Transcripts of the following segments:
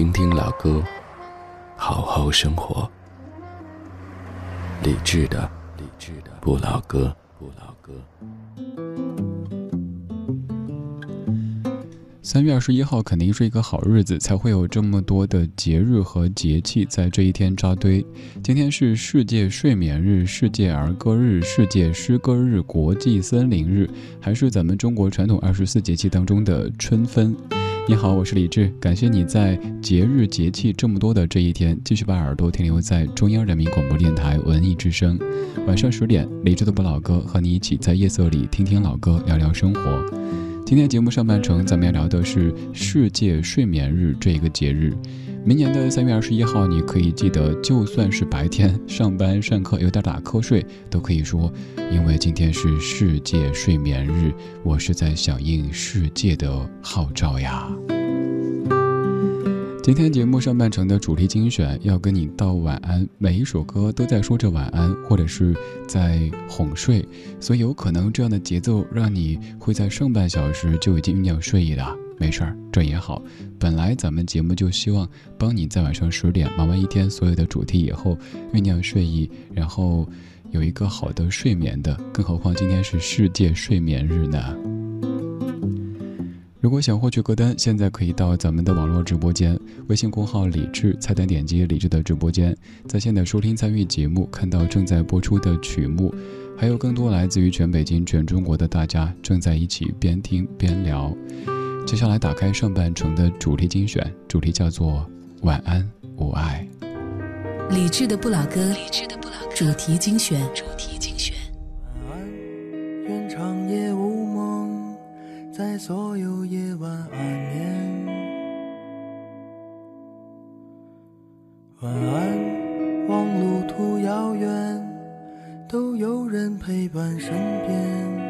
听听老歌，好好生活。理智的，理智的不老歌，不老歌。三月二十一号肯定是一个好日子，才会有这么多的节日和节气在这一天扎堆。今天是世界睡眠日、世界儿歌日、世界诗歌日、国际森林日，还是咱们中国传统二十四节气当中的春分。你好，我是李志，感谢你在节日节气这么多的这一天，继续把耳朵停留在中央人民广播电台文艺之声。晚上十点，李志的不老歌和你一起在夜色里听听老歌，聊聊生活。今天节目上半程，咱们要聊的是世界睡眠日这一个节日。明年的三月二十一号，你可以记得，就算是白天上班上课有点打瞌睡，都可以说，因为今天是世界睡眠日，我是在响应世界的号召呀。今天节目上半程的主题精选要跟你道晚安，每一首歌都在说着晚安，或者是在哄睡，所以有可能这样的节奏让你会在上半小时就已经酝酿睡意了。没事儿，这也好。本来咱们节目就希望帮你在晚上十点忙完一天所有的主题以后酝酿睡意，然后有一个好的睡眠的。更何况今天是世界睡眠日呢。如果想获取歌单，现在可以到咱们的网络直播间，微信公号“李智”，菜单点击“李智”的直播间，在线的收听参与节目，看到正在播出的曲目，还有更多来自于全北京、全中国的大家正在一起边听边聊。接下来打开上半程的主题精选，主题叫做“晚安，我爱”。理智的不老歌，理智的不老歌，主题精选，主题精选。晚安，愿长夜无梦，在所有夜晚安眠。晚安，望路途遥远，都有人陪伴身边。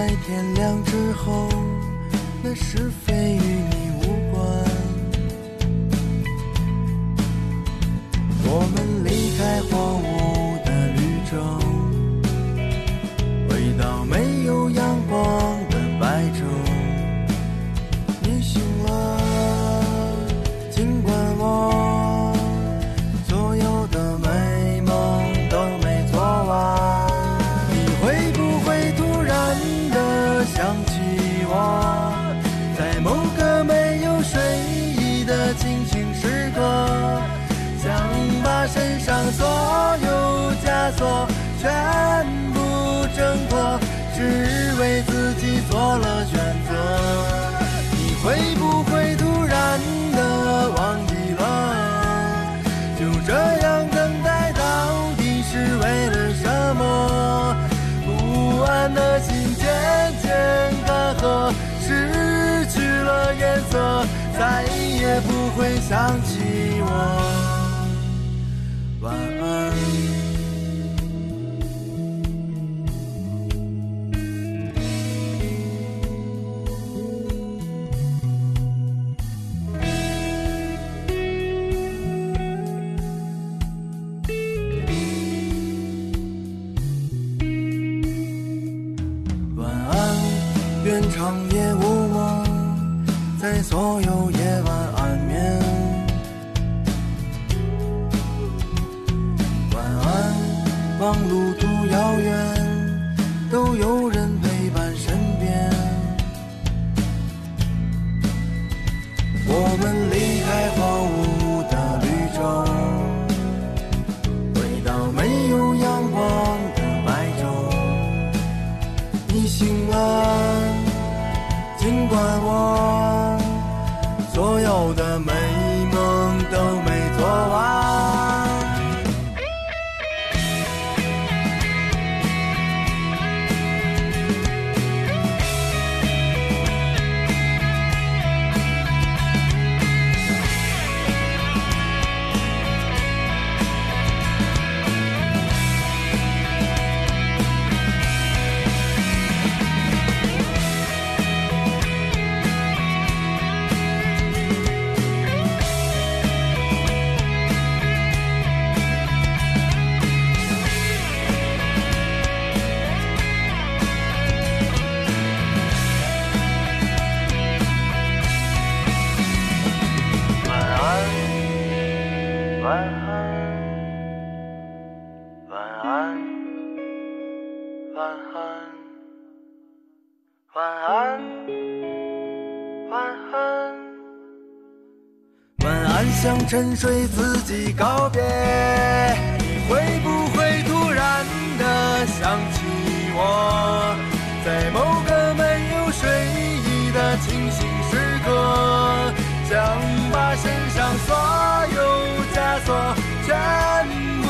在天亮之后，那是非与你无关。我们会想起我。晚安。晚安，愿长夜无梦，在所有夜晚望路途遥远，晚安，晚安，晚安，晚安，向沉睡自己告别。你会不会突然的想起我，在某个没有睡意的清醒时刻？想把身上所有枷锁全部，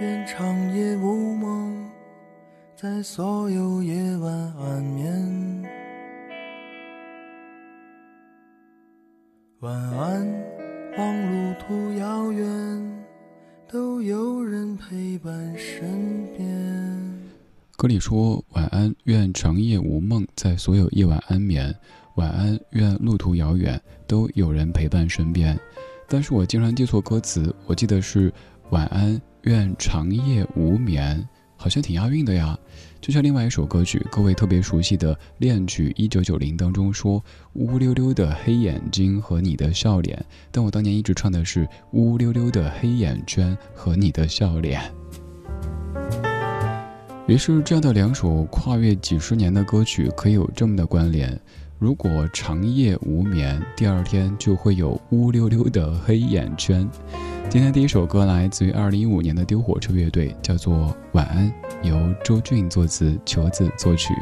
愿长夜无梦，在所有夜晚安眠。晚安，望路途遥远，都有人陪伴身边。歌里说：“晚安，愿长夜无梦，在所有夜晚安眠。晚安，愿路途遥远，都有人陪伴身边。”但是我经常记错歌词，我记得是“晚安，愿长夜无眠”，好像挺押韵的呀。就像另外一首歌曲，各位特别熟悉的《恋曲一九九零》当中说“乌溜溜的黑眼睛和你的笑脸”，但我当年一直唱的是“乌溜溜的黑眼圈和你的笑脸”。于是，这样的两首跨越几十年的歌曲可以有这么的关联。如果长夜无眠，第二天就会有乌溜溜的黑眼圈。今天第一首歌来自于二零一五年的丢火车乐队，叫做《晚安》，由周俊作词，球子作曲。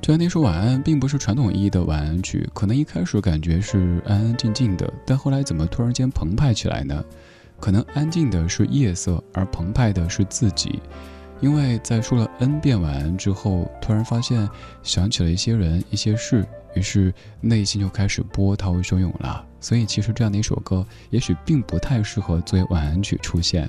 这样那首晚安，并不是传统意义的晚安曲，可能一开始感觉是安安静静的，但后来怎么突然间澎湃起来呢？可能安静的是夜色，而澎湃的是自己。因为在说了 n 遍晚安之后，突然发现想起了一些人、一些事，于是内心就开始波涛汹涌了。所以，其实这样的一首歌，也许并不太适合作为晚安曲出现。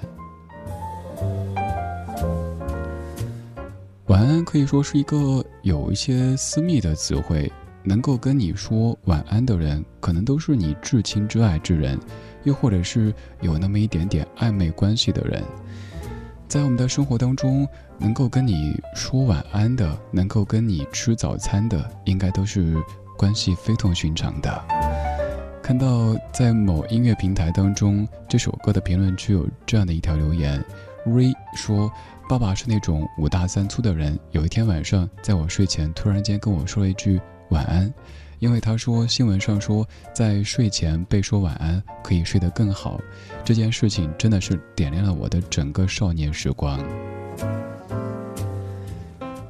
晚安可以说是一个有一些私密的词汇，能够跟你说晚安的人，可能都是你至亲至爱之人，又或者是有那么一点点暧昧关系的人。在我们的生活当中，能够跟你说晚安的，能够跟你吃早餐的，应该都是关系非同寻常的。看到在某音乐平台当中，这首歌的评论区有这样的一条留言：Ray 说，爸爸是那种五大三粗的人，有一天晚上在我睡前突然间跟我说了一句晚安。因为他说新闻上说，在睡前被说晚安可以睡得更好，这件事情真的是点亮了我的整个少年时光。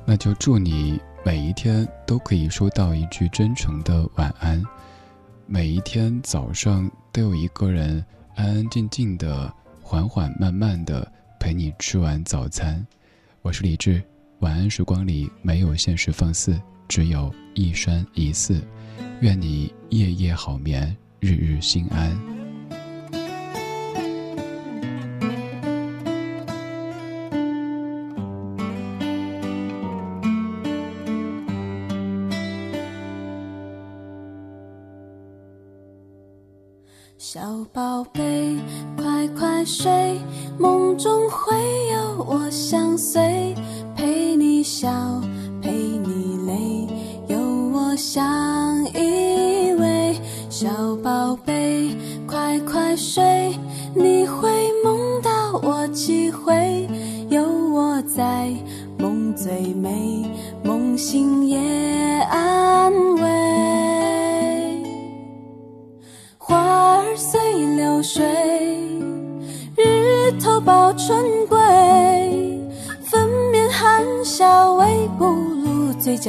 那就祝你每一天都可以收到一句真诚的晚安，每一天早上都有一个人安安静静的、缓缓慢慢的陪你吃完早餐。我是李志，晚安时光里没有现实放肆，只有一山一寺。愿你夜夜好眠，日日心安。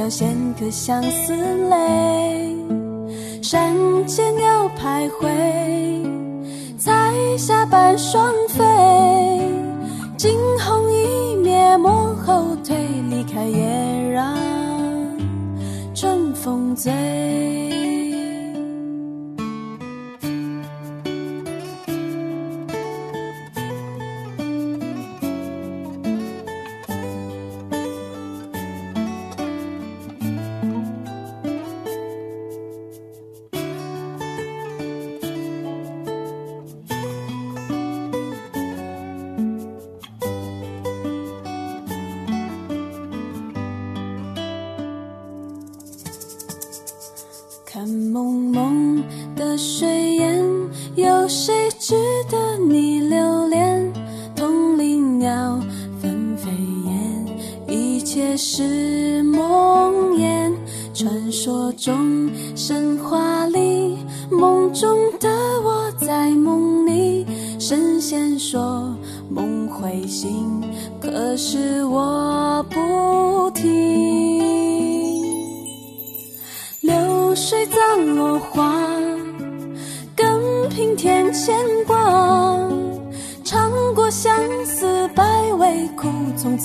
角衔颗相思泪。山间鸟徘徊，彩霞伴双飞，惊鸿一瞥莫后退，离开也让春风醉。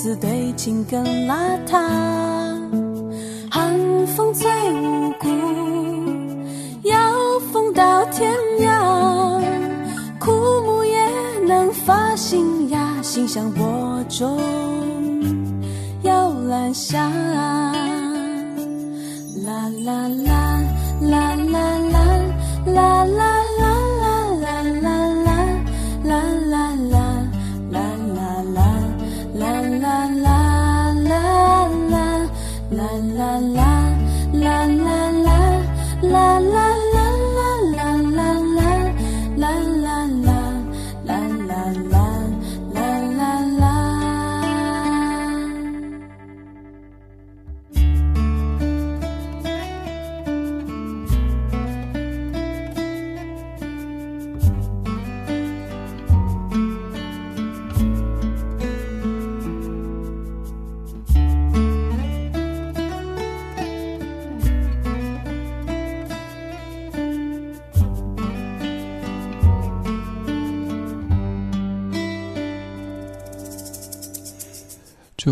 从此对情更邋遢。寒风催无故，要风到天涯。枯木也能发新芽，心像播种摇篮下。啦啦啦啦啦啦啦啦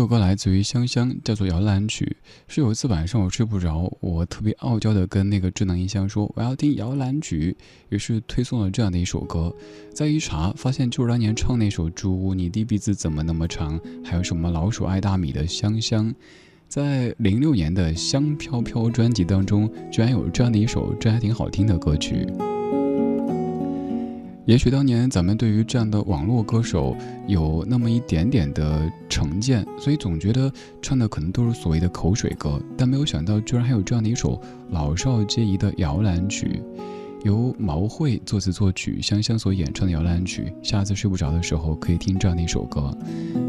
歌来自于香香，叫做《摇篮曲》。是有一次晚上我睡不着，我特别傲娇的跟那个智能音箱说我要听摇篮曲，于是推送了这样的一首歌。再一查，发现就是当年唱那首《猪》，你的鼻子怎么那么长？还有什么老鼠爱大米的香香，在零六年的《香飘飘》专辑当中，居然有这样的一首，这还挺好听的歌曲。也许当年咱们对于这样的网络歌手有那么一点点的成见，所以总觉得唱的可能都是所谓的口水歌，但没有想到居然还有这样的一首老少皆宜的摇篮曲，由毛慧作词作曲，香香所演唱的摇篮曲。下次睡不着的时候可以听这样的一首歌。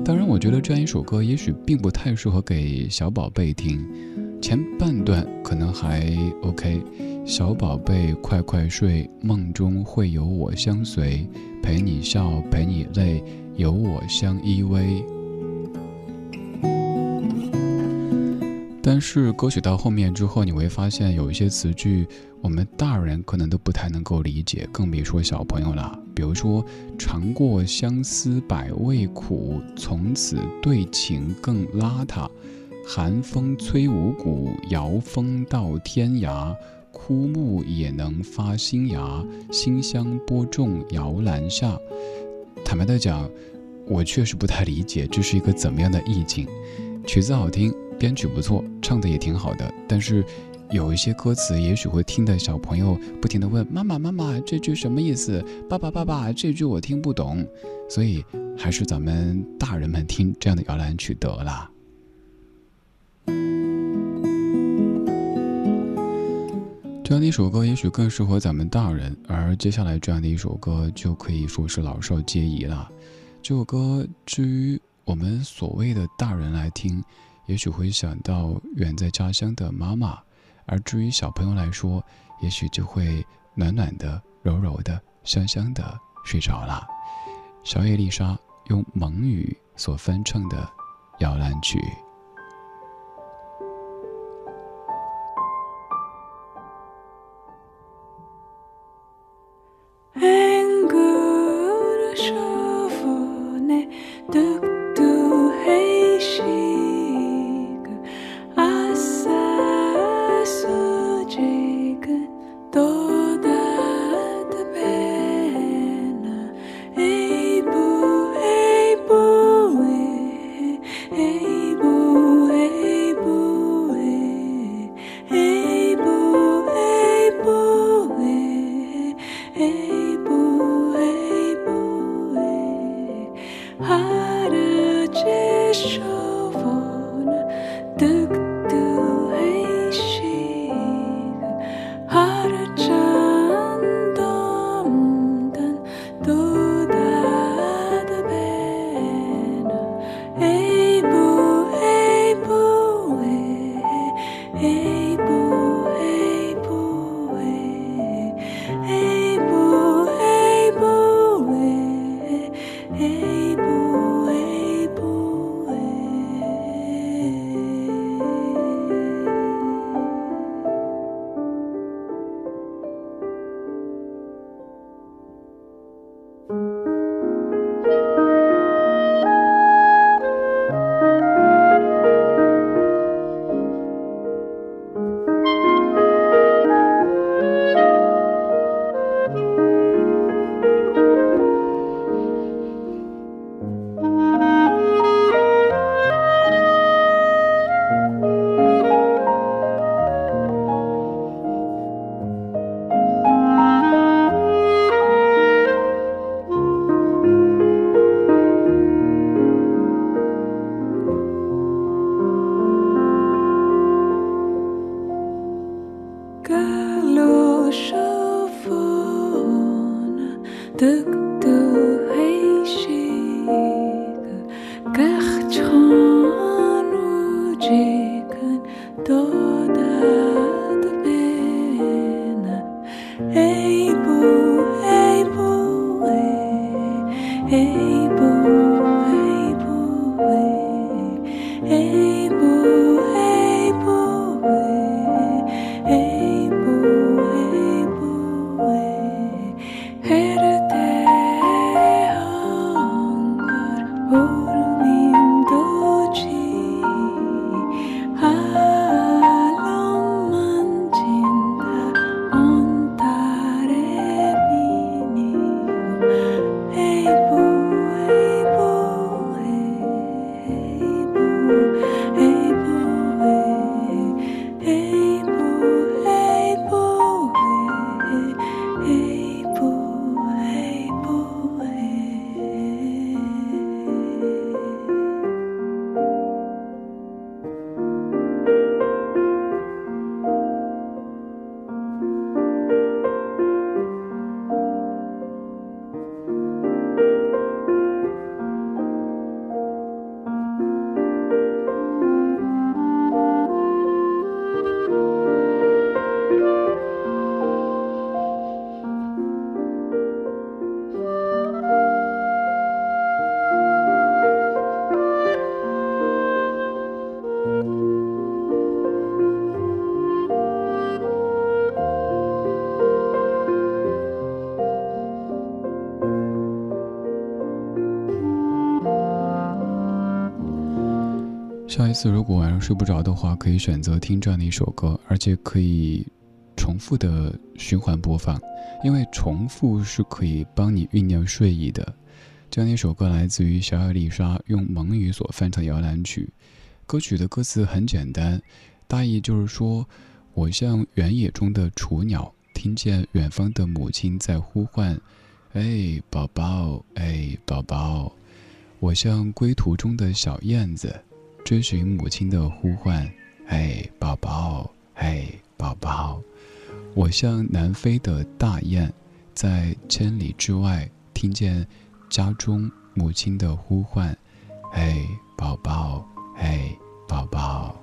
当然，我觉得这样一首歌也许并不太适合给小宝贝听，前半段可能还 OK。小宝贝，快快睡，梦中会有我相随，陪你笑，陪你泪，有我相依偎。但是歌曲到后面之后，你会发现有一些词句，我们大人可能都不太能够理解，更别说小朋友了。比如说，尝过相思百味苦，从此对情更邋遢。寒风吹五谷，摇风到天涯。枯木也能发新芽，馨香播种摇篮下。坦白的讲，我确实不太理解这是一个怎么样的意境。曲子好听，编曲不错，唱的也挺好的，但是有一些歌词，也许会听的小朋友不停的问妈妈妈妈这句什么意思？爸爸爸爸这句我听不懂，所以还是咱们大人们听这样的摇篮曲得了。这样的一首歌也许更适合咱们大人，而接下来这样的一首歌就可以说是老少皆宜了。这首歌至于我们所谓的大人来听，也许会想到远在家乡的妈妈；而至于小朋友来说，也许就会暖暖的、柔柔的、香香的睡着了。小野丽莎用蒙语所翻唱的《摇篮曲》。下一次如果晚上睡不着的话，可以选择听这样的一首歌，而且可以重复的循环播放，因为重复是可以帮你酝酿睡意的。这样的一首歌来自于小野丽莎用蒙语所翻唱摇篮曲，歌曲的歌词很简单，大意就是说，我像原野中的雏鸟，听见远方的母亲在呼唤：“哎，宝宝，哎，宝宝。”我像归途中的小燕子，追寻母亲的呼唤：“哎，宝宝，哎，宝宝。”我像南飞的大雁，在千里之外听见家中母亲的呼唤：“哎，宝宝，哎，宝宝。”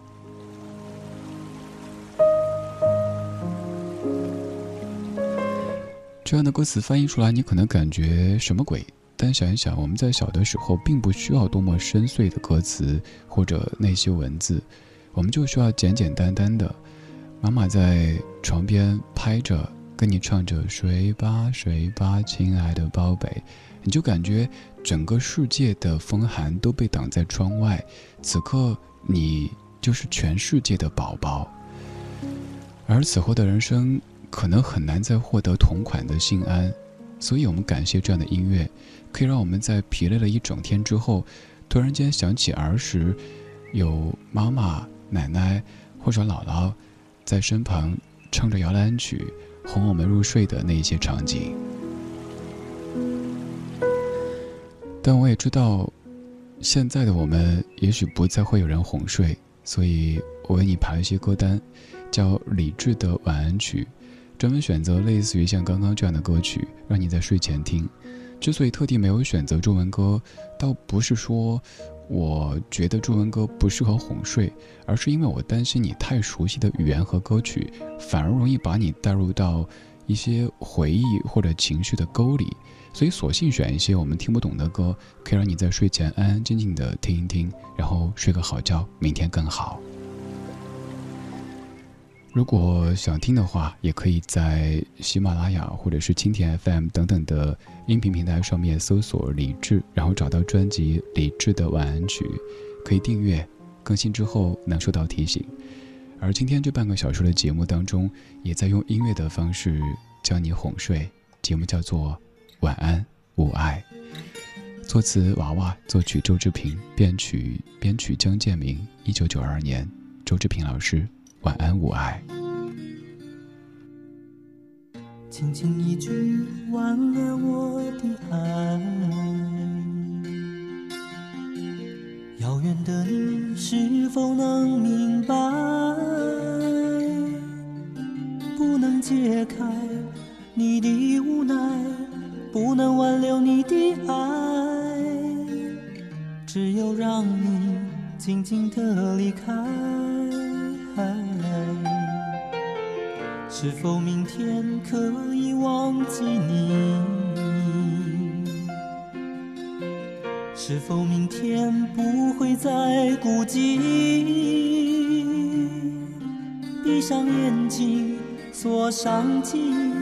这样的歌词翻译出来，你可能感觉什么鬼？但想一想，我们在小的时候并不需要多么深邃的歌词或者那些文字，我们就需要简简单单的，妈妈在床边拍着，跟你唱着“睡吧，睡吧，亲爱的宝贝”，你就感觉整个世界的风寒都被挡在窗外，此刻你就是全世界的宝宝。而此后的人生。可能很难再获得同款的心安，所以我们感谢这样的音乐，可以让我们在疲累了一整天之后，突然间想起儿时有妈妈、奶奶或者姥姥在身旁唱着摇篮曲哄我们入睡的那一些场景。但我也知道，现在的我们也许不再会有人哄睡，所以我为你排了一些歌单，叫理智的晚安曲。专门选择类似于像刚刚这样的歌曲，让你在睡前听。之所以特地没有选择中文歌，倒不是说我觉得中文歌不适合哄睡，而是因为我担心你太熟悉的语言和歌曲，反而容易把你带入到一些回忆或者情绪的沟里。所以索性选一些我们听不懂的歌，可以让你在睡前安安静静的听一听，然后睡个好觉，明天更好。如果想听的话，也可以在喜马拉雅或者是蜻蜓 FM 等等的音频平台上面搜索李志，然后找到专辑《李志的晚安曲》，可以订阅，更新之后能收到提醒。而今天这半个小时的节目当中，也在用音乐的方式将你哄睡。节目叫做《晚安吾爱》，作词娃娃，作曲周志平，编曲编曲江建明。一九九二年，周志平老师。晚安，我爱。轻轻一句晚安，我的爱。遥远的你是否能明白？不能解开你的无奈，不能挽留你的爱，只有让你静静的离开。是否明天可以忘记你？是否明天不会再孤寂？闭上眼睛，锁上记忆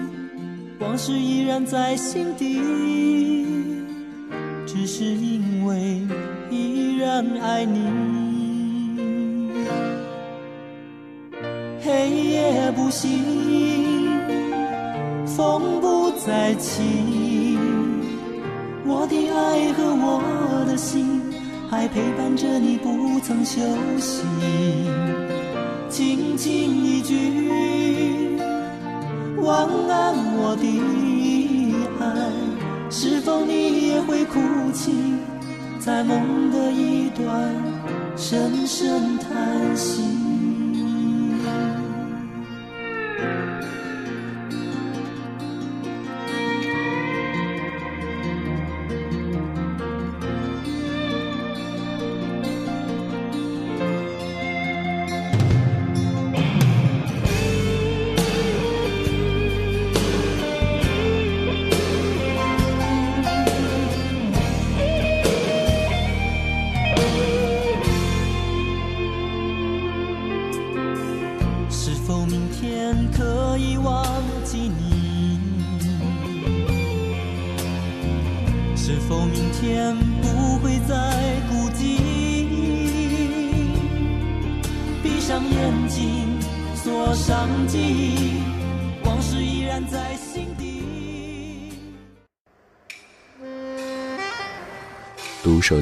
往事依然在心底，只是因为依然爱你。心，风不再起，我的爱和我的心还陪伴着你，不曾休息。轻轻一句晚安，我的爱，是否你也会哭泣，在梦的一端深深叹息？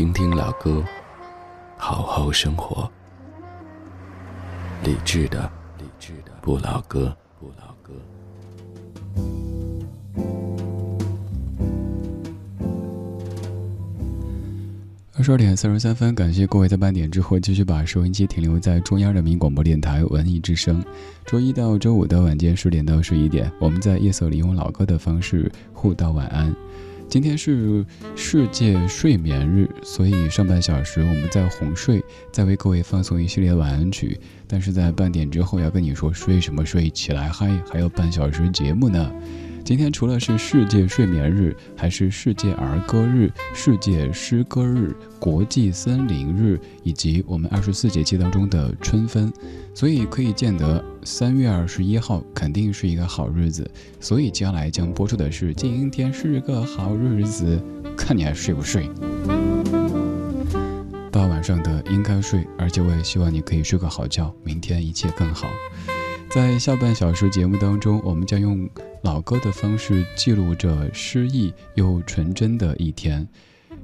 听听老歌，好好生活。理智的，理智的不老歌，不老歌。二十二点三十三分，感谢各位在半点之后继续把收音机停留在中央人民广播电台文艺之声。周一到周五的晚间十点到十一点，我们在夜色里用老歌的方式互道晚安。今天是世界睡眠日，所以上半小时我们在哄睡，在为各位放送一系列晚安曲。但是在半点之后要跟你说睡什么睡，起来嗨，还有半小时节目呢。今天除了是世界睡眠日，还是世界儿歌日、世界诗歌日、国际森林日，以及我们二十四节气当中的春分。所以可以见得，三月二十一号肯定是一个好日子。所以接下来将播出的是今天是个好日子，看你还睡不睡。大晚上的应该睡，而且我也希望你可以睡个好觉，明天一切更好。在下半小时节目当中，我们将用老歌的方式记录着诗意又纯真的一天，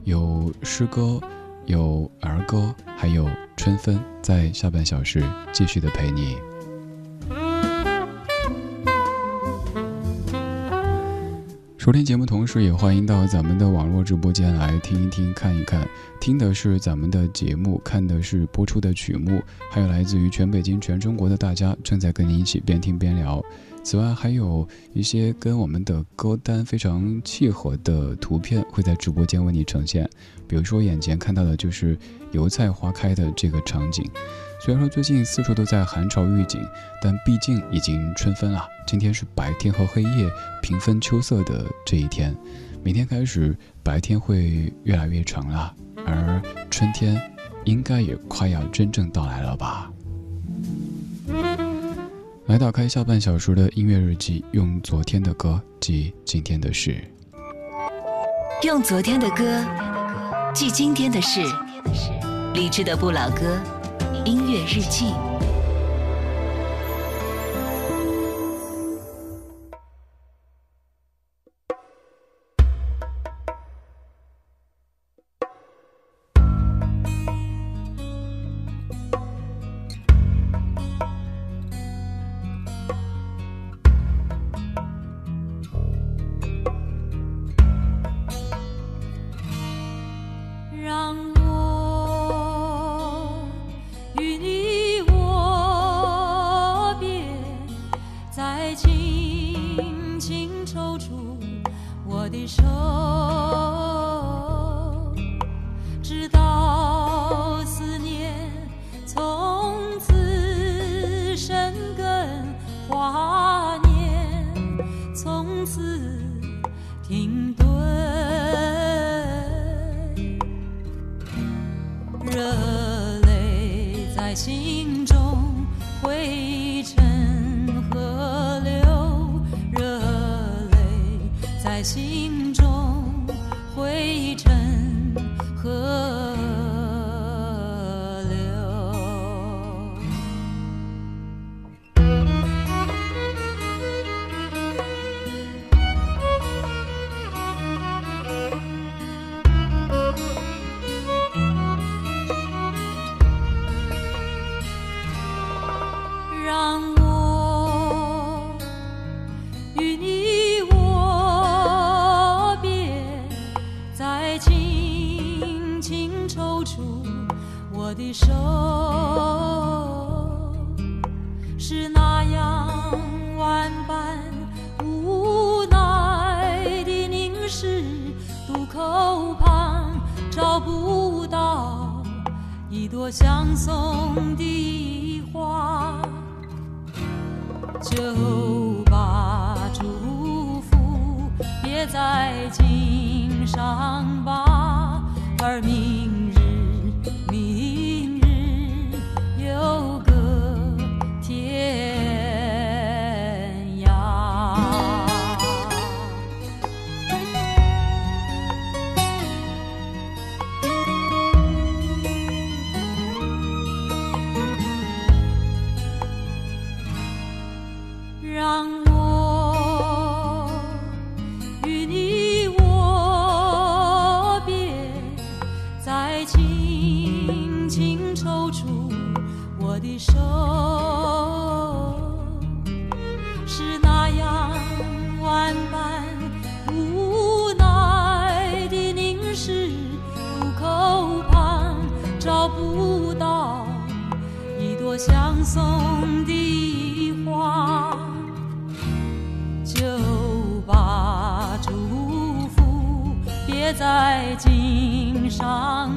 有诗歌。有儿歌，还有春分，在下半小时继续的陪你。收听节目同时，也欢迎到咱们的网络直播间来听一听、看一看。听的是咱们的节目，看的是播出的曲目，还有来自于全北京、全中国的大家正在跟你一起边听边聊。此外，还有一些跟我们的歌单非常契合的图片会在直播间为你呈现。比如说，眼前看到的就是油菜花开的这个场景。虽然说最近四处都在寒潮预警，但毕竟已经春分了。今天是白天和黑夜平分秋色的这一天，明天开始白天会越来越长了，而春天应该也快要真正到来了吧。来打开下半小时的音乐日记，用昨天的歌记今天的事。用昨天的歌记今天的事。理智的不老歌，音乐日记。渡口旁找不到一朵相送的花就把祝福别在襟上吧而明在襟上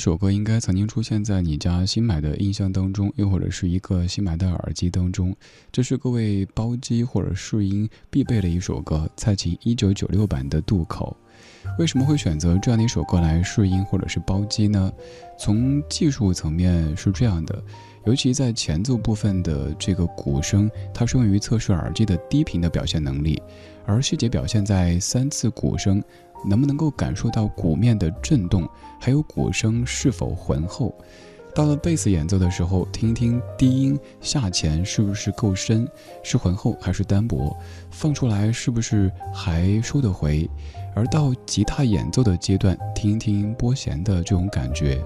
首歌应该曾经出现在你家新买的音箱当中，又或者是一个新买的耳机当中。这是各位包机或者试音必备的一首歌，蔡琴一九九六版的《渡口》。为什么会选择这样的一首歌来试音或者是包机呢？从技术层面是这样的，尤其在前奏部分的这个鼓声，它是用于测试耳机的低频的表现能力，而细节表现在三次鼓声。能不能够感受到鼓面的震动，还有鼓声是否浑厚？到了贝斯演奏的时候，听一听低音下潜是不是够深，是浑厚还是单薄？放出来是不是还收得回？而到吉他演奏的阶段，听一听拨弦的这种感觉。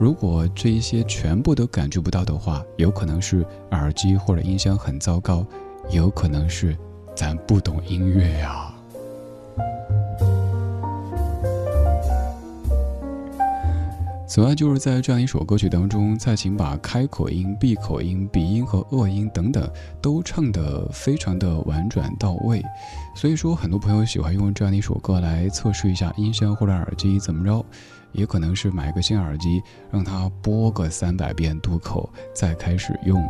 如果这一些全部都感觉不到的话，有可能是耳机或者音箱很糟糕，有可能是咱不懂音乐呀。此外，就是在这样一首歌曲当中，蔡琴把开口音、闭口音、鼻音和恶音等等都唱得非常的婉转到位。所以说，很多朋友喜欢用这样一首歌来测试一下音箱或者耳机怎么着，也可能是买个新耳机，让它播个三百遍渡口再开始用。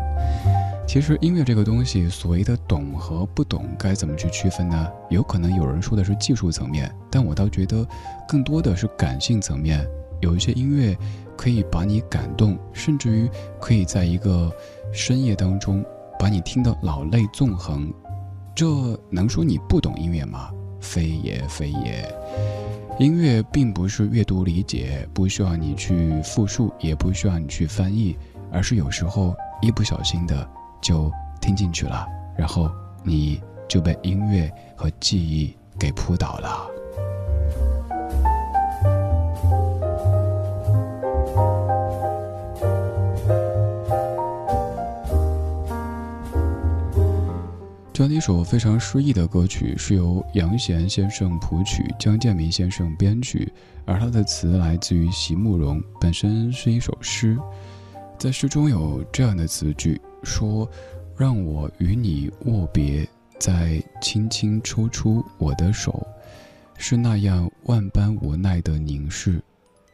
其实音乐这个东西，所谓的懂和不懂该怎么去区分呢？有可能有人说的是技术层面，但我倒觉得更多的是感性层面。有一些音乐可以把你感动，甚至于可以在一个深夜当中把你听得老泪纵横。这能说你不懂音乐吗？非也非也。音乐并不是阅读理解，不需要你去复述，也不需要你去翻译，而是有时候一不小心的就听进去了，然后你就被音乐和记忆给扑倒了。这样的一首非常诗意的歌曲，是由杨弦先生谱曲，江建民先生编曲，而它的词来自于席慕容，本身是一首诗。在诗中有这样的词句，说：“让我与你握别，再轻轻抽出我的手，是那样万般无奈的凝视。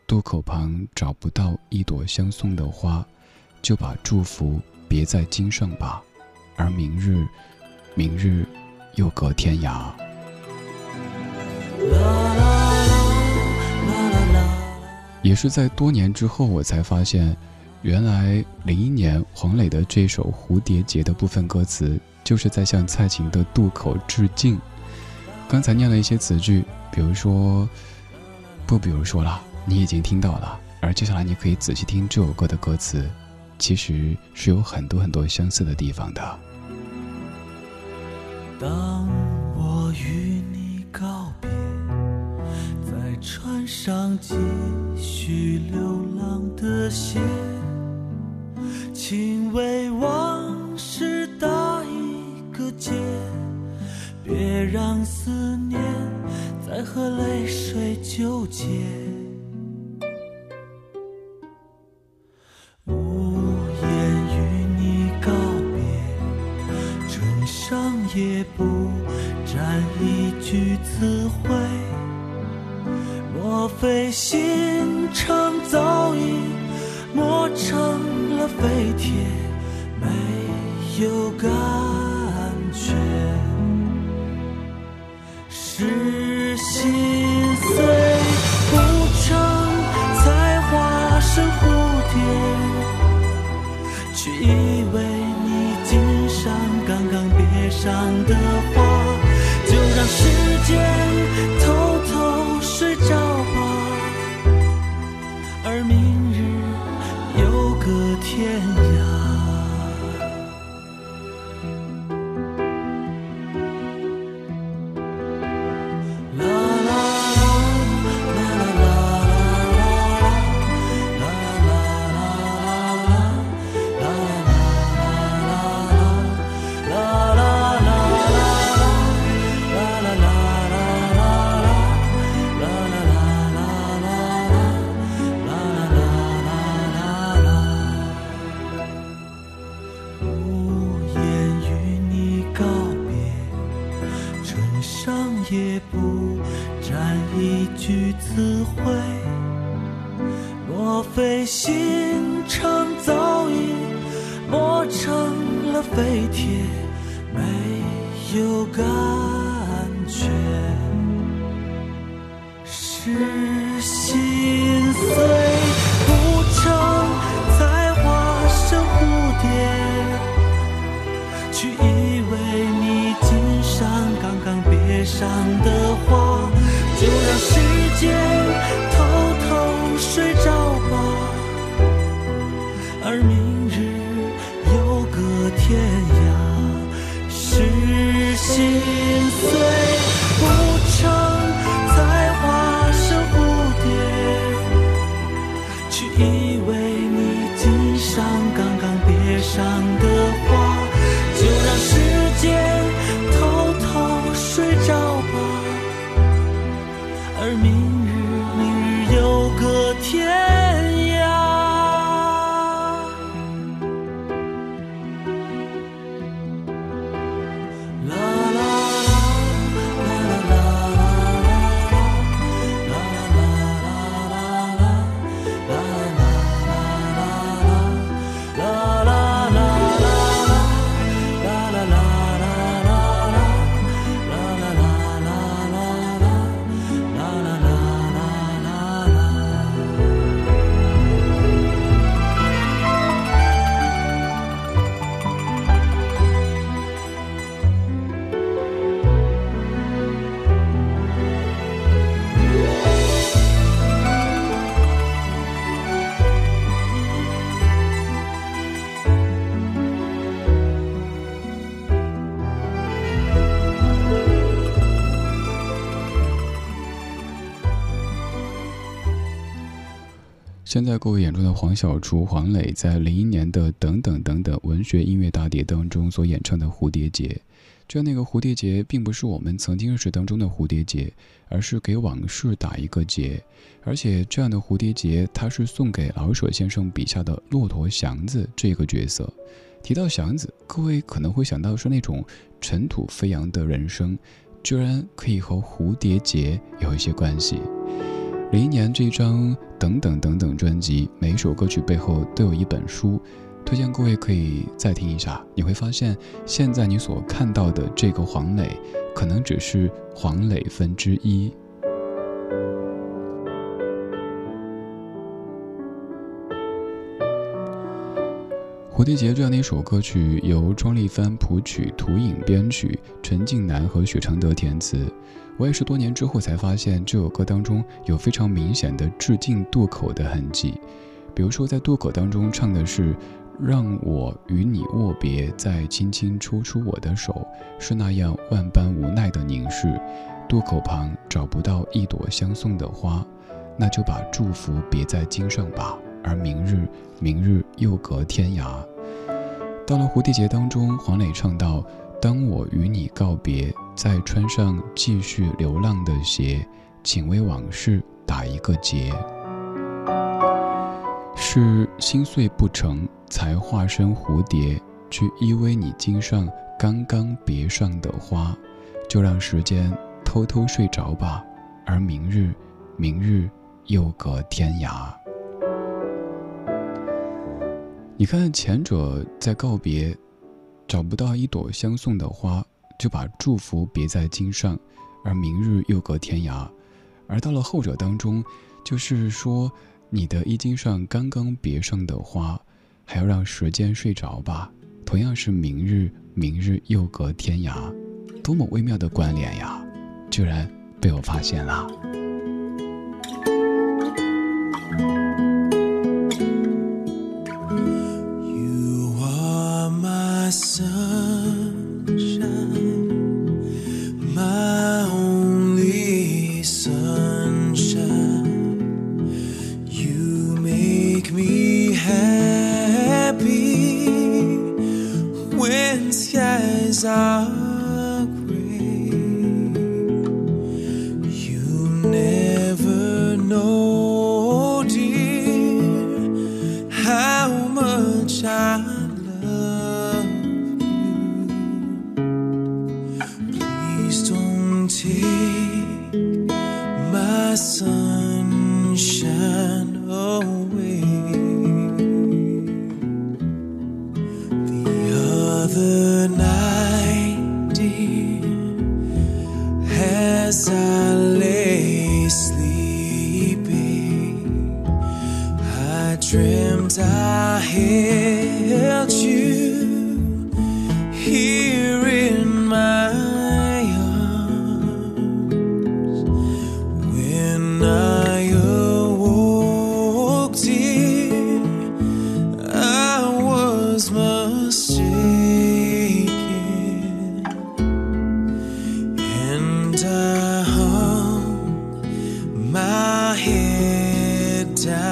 渡口旁找不到一朵相送的花，就把祝福别在襟上吧，而明日。”明日又隔天涯。也是在多年之后，我才发现，原来零一年黄磊的这首《蝴蝶结》的部分歌词，就是在向蔡琴的《渡口》致敬。刚才念了一些词句，比如说，不，比如说了，你已经听到了。而接下来，你可以仔细听这首歌的歌词，其实是有很多很多相似的地方的。当我与你告别，在船上继续流浪的鞋，请为往事打一个结，别让思念再和泪水纠结。也不沾一句词汇，莫非心肠早已磨成了废铁，没有感觉，是心上的花，就让时间现在各位眼中的黄小厨、黄磊，在零一年的《等等等等》文学音乐大碟当中所演唱的《蝴蝶结》，这样的一个蝴蝶结，并不是我们曾经认识当中的蝴蝶结，而是给往事打一个结。而且这样的蝴蝶结，它是送给老舍先生笔下的骆驼祥子这个角色。提到祥子，各位可能会想到是那种尘土飞扬的人生，居然可以和蝴蝶结有一些关系。零一年这张等等等等专辑，每一首歌曲背后都有一本书，推荐各位可以再听一下。你会发现，现在你所看到的这个黄磊，可能只是黄磊分之一。蝴蝶结这样的一首歌曲，由庄丽帆谱曲、涂影编曲，陈近南和许常德填词。我也是多年之后才发现，这首歌当中有非常明显的致敬渡口的痕迹。比如说，在渡口当中唱的是“让我与你握别，再轻轻抽出我的手，是那样万般无奈的凝视。渡口旁找不到一朵相送的花，那就把祝福别在襟上吧。而明日，明日又隔天涯。”到了蝴蝶结当中，黄磊唱到：“当我与你告别，再穿上继续流浪的鞋，请为往事打一个结。”是心碎不成，才化身蝴蝶，去依偎你襟上刚刚别上的花，就让时间偷偷睡着吧。而明日，明日又隔天涯。你看，前者在告别，找不到一朵相送的花，就把祝福别在襟上，而明日又隔天涯；而到了后者当中，就是说，你的衣襟上刚刚别上的花，还要让时间睡着吧。同样是明日，明日又隔天涯，多么微妙的关联呀！居然被我发现了。 자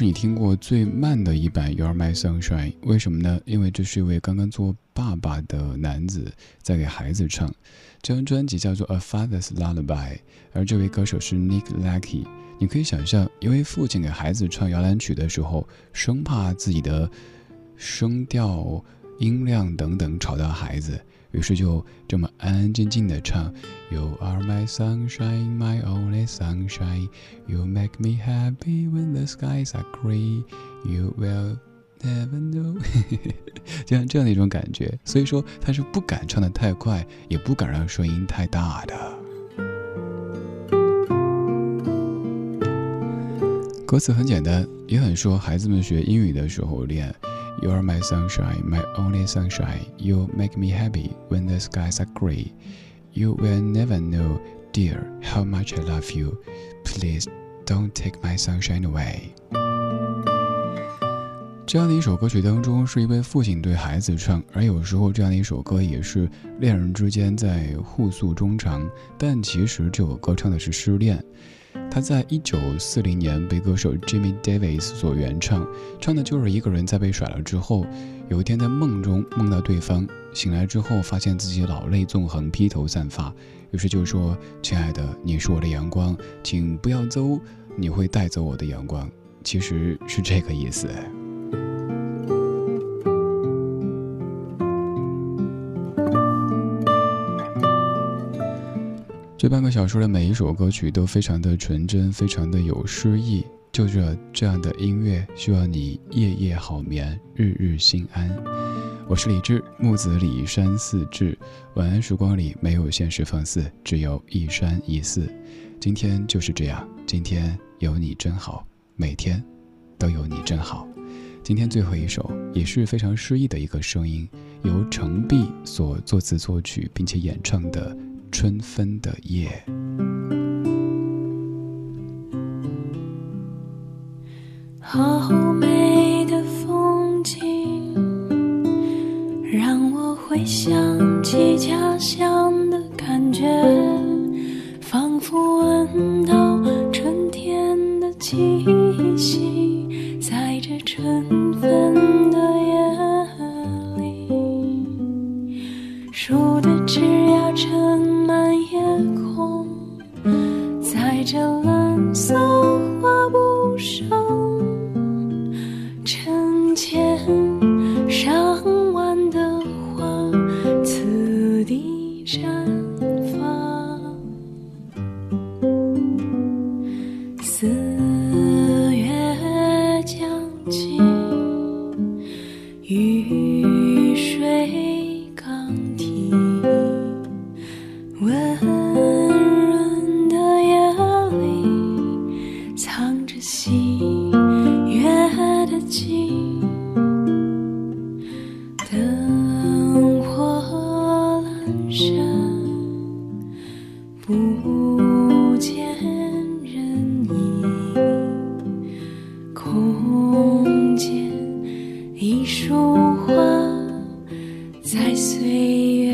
是你听过最慢的一版《You're My Sunshine》，为什么呢？因为这是一位刚刚做爸爸的男子在给孩子唱。这张专辑叫做《A Father's Lullaby》，而这位歌手是 Nick Lackey。你可以想象，一位父亲给孩子唱摇篮曲的时候，生怕自己的声调、音量等等吵到孩子，于是就这么安安静静的唱：You are my sunshine, my only sunshine. You make me happy when the skies are gray. You will never know。就像这样的一种感觉，所以说他是不敢唱的太快，也不敢让声音太大的。歌词很简单，也很适合孩子们学英语的时候练。You are my sunshine, my only sunshine. You make me happy when the skies are gray. You will never know, dear, how much I love you. Please don't take my sunshine away. 这样的一首歌曲当中，是一位父亲对孩子唱，而有时候这样的一首歌也是恋人之间在互诉衷肠，但其实这首歌唱的是失恋。 他在一九四零年被歌手 Jimmy Davis 所原唱，唱的就是一个人在被甩了之后，有一天在梦中梦到对方，醒来之后发现自己老泪纵横、披头散发，于是就说：“亲爱的，你是我的阳光，请不要走，你会带走我的阳光。”其实是这个意思。这半个小时的每一首歌曲都非常的纯真，非常的有诗意。就着这样的音乐，希望你夜夜好眠，日日心安。我是李志，木子李山寺志。晚安时光里没有现实放肆，只有一山一寺。今天就是这样，今天有你真好，每天都有你真好。今天最后一首也是非常诗意的一个声音，由程璧所作词作曲并且演唱的。春分的夜，好美在岁月。